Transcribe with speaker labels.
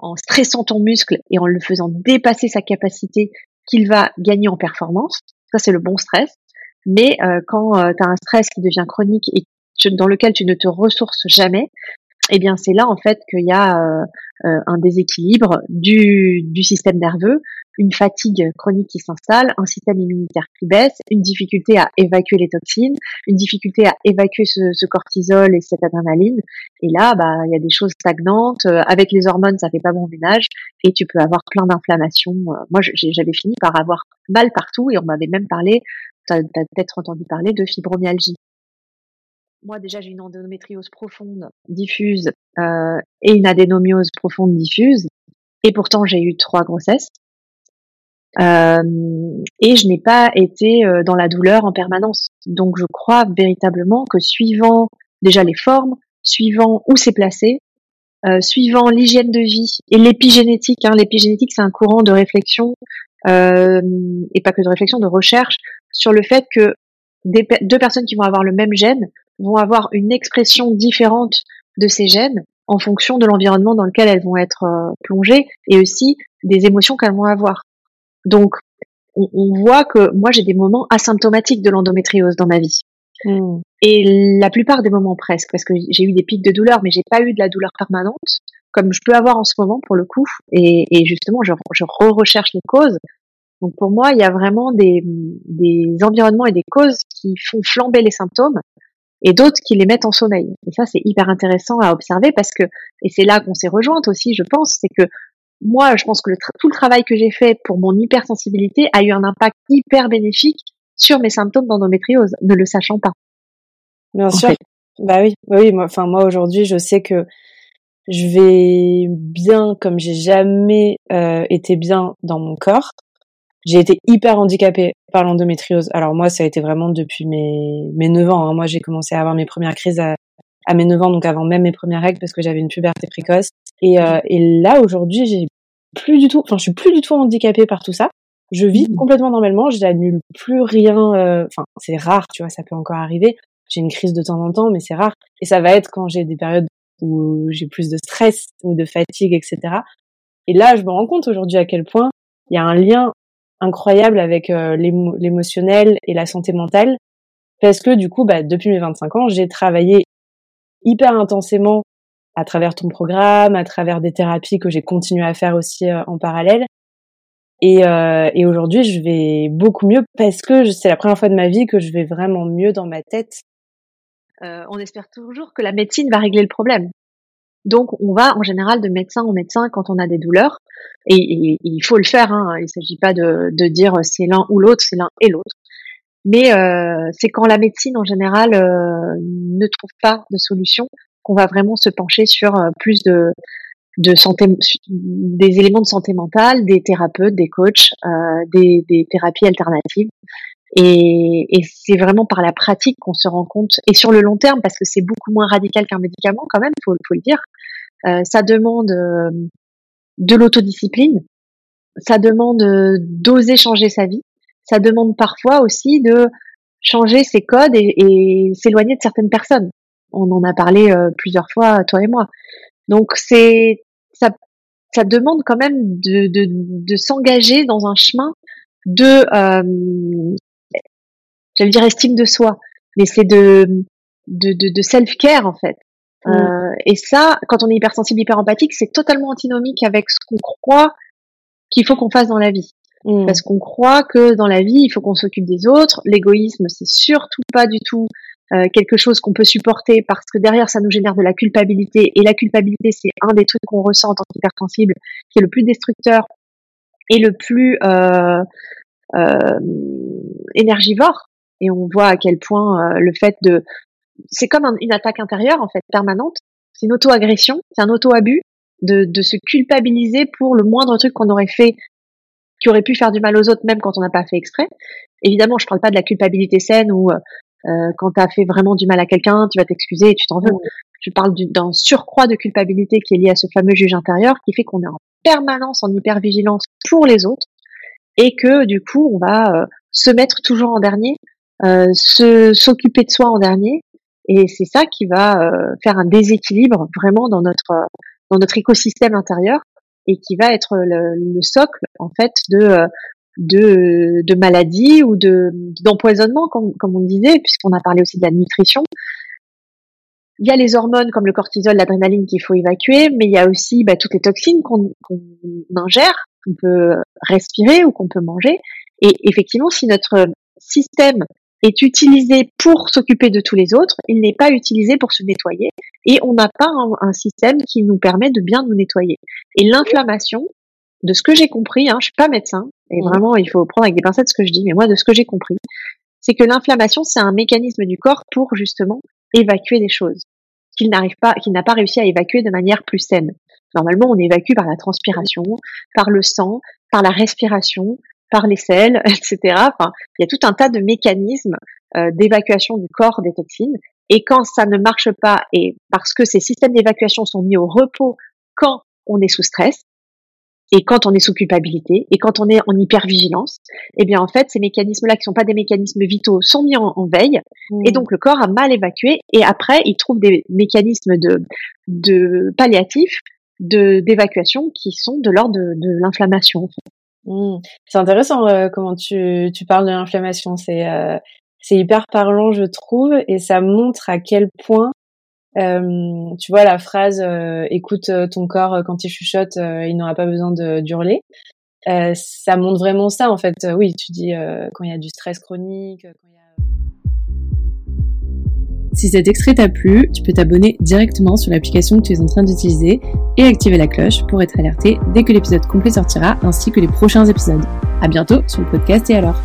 Speaker 1: en stressant ton muscle et en le faisant dépasser sa capacité qu'il va gagner en performance. Ça, c'est le bon stress. Mais euh, quand euh, tu un stress qui devient chronique et dans lequel tu ne te ressources jamais, eh bien c'est là en fait qu'il y a euh, euh, un déséquilibre du, du système nerveux, une fatigue chronique qui s'installe, un système immunitaire qui baisse, une difficulté à évacuer les toxines, une difficulté à évacuer ce, ce cortisol et cette adrénaline. Et là, bah, il y a des choses stagnantes. Euh, avec les hormones, ça fait pas bon ménage et tu peux avoir plein d'inflammations. Moi, j'avais fini par avoir mal partout et on m'avait même parlé, tu as, peut-être entendu parler de fibromyalgie moi déjà j'ai une endométriose profonde diffuse euh, et une adénomiose profonde diffuse et pourtant j'ai eu trois grossesses. Euh, et je n'ai pas été euh, dans la douleur en permanence. Donc je crois véritablement que suivant déjà les formes suivant où c'est placé euh, suivant l'hygiène de vie et l'épigénétique hein, l'épigénétique c'est un courant de réflexion euh, et pas que de réflexion de recherche sur le fait que deux personnes qui vont avoir le même gène vont avoir une expression différente de ces gènes en fonction de l'environnement dans lequel elles vont être euh, plongées et aussi des émotions qu'elles vont avoir. Donc, on, voit que moi, j'ai des moments asymptomatiques de l'endométriose dans ma vie. Hmm. Et la plupart des moments presque, parce que j'ai eu des pics de douleur, mais j'ai pas eu de la douleur permanente, comme je peux avoir en ce moment pour le coup. Et, et justement, je, je re-recherche les causes. Donc pour moi, il y a vraiment des, des environnements et des causes qui font flamber les symptômes et d'autres qui les mettent en sommeil. Et ça, c'est hyper intéressant à observer parce que, et c'est là qu'on s'est rejointe aussi, je pense, c'est que moi, je pense que le tout le travail que j'ai fait pour mon hypersensibilité a eu un impact hyper bénéfique sur mes symptômes d'endométriose, ne le sachant pas.
Speaker 2: Bien sûr. Bah oui, bah oui. Moi, enfin moi aujourd'hui, je sais que je vais bien comme j'ai jamais euh, été bien dans mon corps. J'ai été hyper handicapée par l'endométriose. Alors moi, ça a été vraiment depuis mes, mes 9 ans. Hein. Moi, j'ai commencé à avoir mes premières crises à, à, mes 9 ans, donc avant même mes premières règles, parce que j'avais une puberté précoce. Et, euh, et là, aujourd'hui, j'ai plus du tout, enfin, je suis plus du tout handicapée par tout ça. Je vis mmh. complètement normalement, je n'annule plus rien. Euh, enfin, c'est rare, tu vois, ça peut encore arriver. J'ai une crise de temps en temps, mais c'est rare. Et ça va être quand j'ai des périodes où j'ai plus de stress ou de fatigue, etc. Et là, je me rends compte aujourd'hui à quel point il y a un lien incroyable avec euh, l'émotionnel et la santé mentale. Parce que du coup bah, depuis mes 25 ans j'ai travaillé hyper intensément à travers ton programme à travers des thérapies que j'ai continué à faire aussi euh, en parallèle. Et, euh, et aujourd'hui je vais beaucoup mieux parce que c'est la première fois de ma vie que je vais vraiment mieux dans ma tête.
Speaker 1: On espère toujours que la médecine va régler le problème donc, on va en général de médecin en médecin quand on a des douleurs, et, il faut le faire. Hein. Il ne s'agit pas de, dire c'est l'un ou l'autre, c'est l'un et l'autre. Mais euh, c'est quand la médecine en général euh, ne trouve pas de solution qu'on va vraiment se pencher sur euh, plus de, santé, des éléments de santé mentale, des thérapeutes, des coachs, des thérapies alternatives. Et, et c'est vraiment par la pratique qu'on se rend compte, et sur le long terme, parce que c'est beaucoup moins radical qu'un médicament quand même, faut, faut le dire. Euh, ça demande euh, de l'autodiscipline, ça demande euh, d'oser changer sa vie, ça demande parfois aussi de changer ses codes et, et s'éloigner de certaines personnes. On en a parlé euh, plusieurs fois, toi et moi. Donc c'est ça, ça demande quand même de, de, de s'engager dans un chemin de j'allais dire estime de soi, mais c'est de, de, de, de self-care en fait. Mm. Euh, et ça, quand on est hypersensible, hyper empathique, c'est totalement antinomique avec ce qu'on croit qu'il faut qu'on fasse dans la vie. Mm. Parce qu'on croit que dans la vie, il faut qu'on s'occupe des autres. L'égoïsme, c'est surtout pas du tout euh, quelque chose qu'on peut supporter parce que derrière, ça nous génère de la culpabilité. Et la culpabilité, c'est un des trucs qu'on ressent en tant qu'hypersensible, qui est le plus destructeur et le plus euh, euh énergivore et on voit à quel point euh, le fait de c'est comme une attaque intérieure en fait permanente. C'est une auto-agression c'est un auto-abus de, de se culpabiliser pour le moindre truc qu'on aurait fait qui aurait pu faire du mal aux autres même quand on n'a pas fait exprès. Évidemment je parle pas de la culpabilité saine où euh, quand tu as fait vraiment du mal à quelqu'un tu vas t'excuser et tu t'en veux je parle d'un surcroît de culpabilité qui est lié à ce fameux juge intérieur qui fait qu'on est en permanence en hypervigilance pour les autres et que du coup on va euh, se mettre toujours en dernier euh, s'occuper de soi en dernier. Et c'est ça qui va euh, faire un déséquilibre vraiment dans notre dans notre écosystème intérieur et qui va être le, socle en fait de de, de maladies ou de d'empoisonnement comme, comme on disait puisqu'on a parlé aussi de la nutrition il y a les hormones comme le cortisol, l'adrénaline qu'il faut évacuer, mais il y a aussi bah, toutes les toxines qu'on ingère, qu'on peut respirer ou qu'on peut manger. Et effectivement, si notre système est utilisé pour s'occuper de tous les autres, il n'est pas utilisé pour se nettoyer et on n'a pas un, système qui nous permet de bien nous nettoyer. Et l'inflammation, de ce que j'ai compris, hein, je suis pas médecin et mmh. vraiment il faut prendre avec des pincettes ce que je dis, mais moi de ce que j'ai compris, c'est que l'inflammation c'est un mécanisme du corps pour justement évacuer des choses qu'il n'arrive pas, qu'il n'a pas réussi à évacuer de manière plus saine. Normalement, on évacue par la transpiration, par le sang, par la respiration, par les selles, etc. Enfin, il y a tout un tas de mécanismes euh, d'évacuation du corps des toxines. Et quand ça ne marche pas, et parce que ces systèmes d'évacuation sont mis au repos quand on est sous stress, et quand on est sous culpabilité, et quand on est en hypervigilance, eh bien en fait ces mécanismes-là qui sont pas des mécanismes vitaux sont mis en, veille, mmh. et donc le corps a mal évacué, et après il trouve des mécanismes de, de palliatifs, de d'évacuation qui sont de l'ordre de, de l'inflammation.
Speaker 2: Mmh. C'est intéressant euh, comment tu, tu parles de l'inflammation, c'est euh, hyper parlant je trouve, et ça montre à quel point euh, tu vois la phrase euh, écoute euh, ton corps quand il chuchote, il n'aura pas besoin de d'hurler. ça montre vraiment ça en fait. oui, tu dis quand il y a du stress chronique. Si cet extrait t'a plu, tu peux t'abonner directement sur l'application que tu es en train d'utiliser et activer la cloche pour être alerté dès que l'épisode complet sortira ainsi que les prochains épisodes. À bientôt sur le podcast et alors.